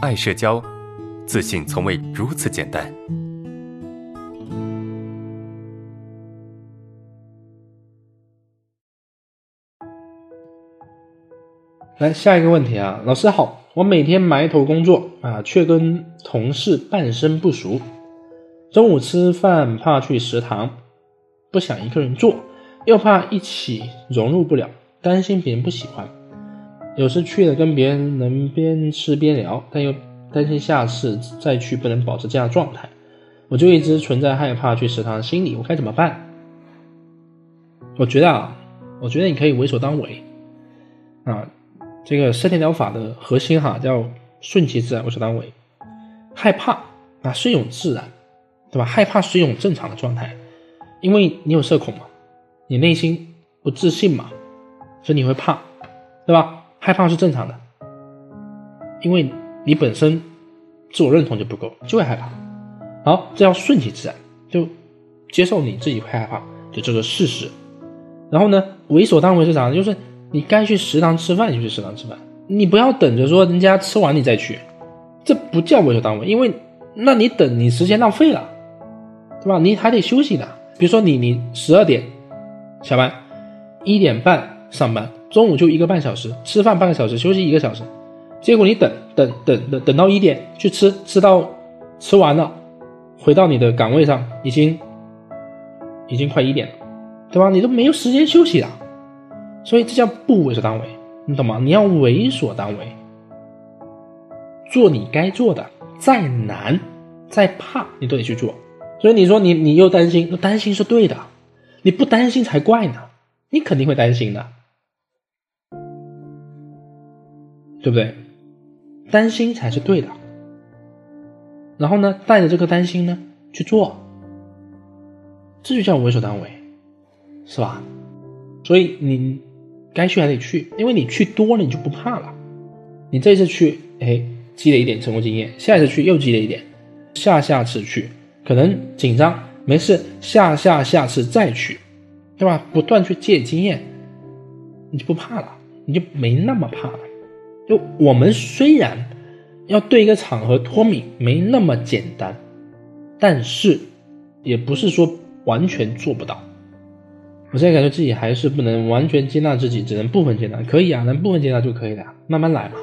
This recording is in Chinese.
爱社交，自信从未如此简单。来下一个问题啊，老师好，我每天埋头工作啊，却跟同事半生不熟。中午吃饭怕去食堂，不想一个人做，又怕一起融入不了，担心别人不喜欢。有时去了跟别人能边吃边聊，但又担心下次再去不能保持这样的状态，我就一直存在害怕去食堂的心理。我该怎么办？我觉得啊，我觉得你可以为所当为啊。这个身体疗法的核心哈叫顺其自然，为所当为。害怕啊是一种自然，对吧？害怕是一种正常的状态，因为你有社恐嘛，你内心不自信嘛，所以你会怕，对吧？害怕是正常的，因为你本身自我认同就不够，就会害怕。好，这要顺其自然，就接受你自己会害怕，就这个事实。然后呢，为所当为是啥呢？就是。你该去食堂吃饭就去食堂吃饭，你不要等着说人家吃完你再去，这不叫为所当为，因为那你等你时间浪费了，对吧？你还得休息的。比如说你你十二点下班，一点半上班，中午就一个半小时，吃饭半个小时，休息一个小时，结果你等等等等等到一点去吃，吃到吃完了，回到你的岗位上已经已经快一点了，对吧？你都没有时间休息了。所以这叫不为所当为，你懂吗？你要为所当为，做你该做的，再难再怕你都得去做。所以你说你你又担心，那担心是对的，你不担心才怪呢，你肯定会担心的，对不对？担心才是对的。然后呢，带着这个担心呢去做，这就叫为所当为，是吧？所以你。该去还得去，因为你去多了，你就不怕了。你这次去，哎，积累一点成功经验；下一次去又积累一点，下下次去可能紧张，没事，下下下次再去，对吧？不断去积累经验，你就不怕了，你就没那么怕了。就我们虽然要对一个场合脱敏没那么简单，但是也不是说完全做不到。我现在感觉自己还是不能完全接纳自己，只能部分接纳，可以啊，能部分接纳就可以了，慢慢来嘛。